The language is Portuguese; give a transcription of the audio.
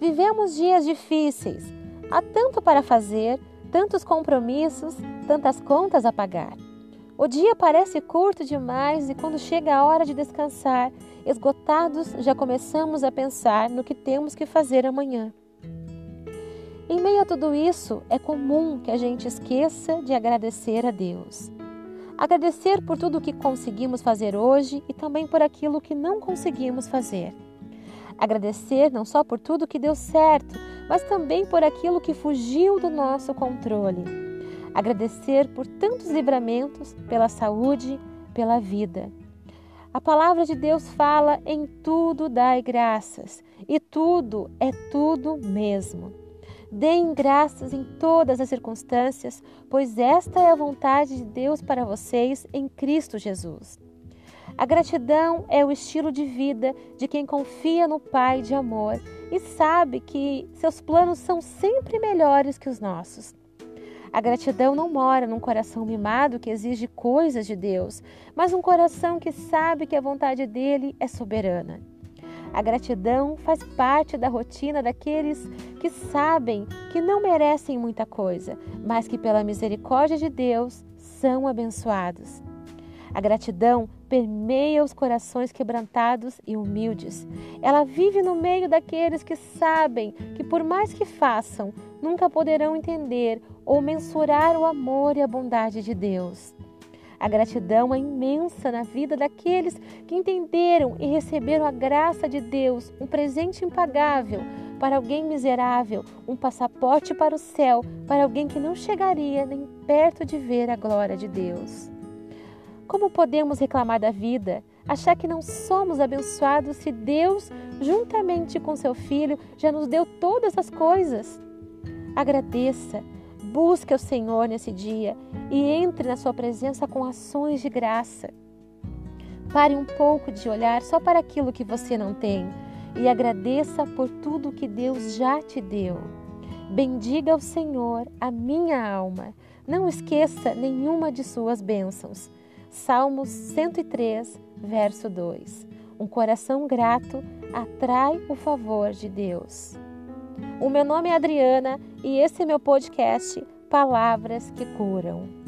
Vivemos dias difíceis. Há tanto para fazer, tantos compromissos, tantas contas a pagar. O dia parece curto demais e quando chega a hora de descansar, esgotados, já começamos a pensar no que temos que fazer amanhã. Em meio a tudo isso, é comum que a gente esqueça de agradecer a Deus. Agradecer por tudo o que conseguimos fazer hoje e também por aquilo que não conseguimos fazer. Agradecer não só por tudo que deu certo, mas também por aquilo que fugiu do nosso controle agradecer por tantos livramentos, pela saúde, pela vida. A palavra de Deus fala: em tudo dai graças, e tudo é tudo mesmo. Deem graças em todas as circunstâncias, pois esta é a vontade de Deus para vocês em Cristo Jesus. A gratidão é o estilo de vida de quem confia no Pai de amor e sabe que seus planos são sempre melhores que os nossos. A gratidão não mora num coração mimado que exige coisas de Deus, mas um coração que sabe que a vontade dele é soberana. A gratidão faz parte da rotina daqueles que sabem que não merecem muita coisa, mas que, pela misericórdia de Deus, são abençoados. A gratidão permeia os corações quebrantados e humildes. Ela vive no meio daqueles que sabem que, por mais que façam, nunca poderão entender ou mensurar o amor e a bondade de Deus. A gratidão é imensa na vida daqueles que entenderam e receberam a graça de Deus, um presente impagável para alguém miserável, um passaporte para o céu para alguém que não chegaria nem perto de ver a glória de Deus. Como podemos reclamar da vida, achar que não somos abençoados se Deus, juntamente com seu Filho, já nos deu todas as coisas? Agradeça, busque o Senhor nesse dia e entre na sua presença com ações de graça. Pare um pouco de olhar só para aquilo que você não tem e agradeça por tudo que Deus já te deu. Bendiga o Senhor, a minha alma. Não esqueça nenhuma de suas bênçãos. Salmos 103, verso 2. Um coração grato atrai o favor de Deus. O meu nome é Adriana e esse é meu podcast Palavras que Curam.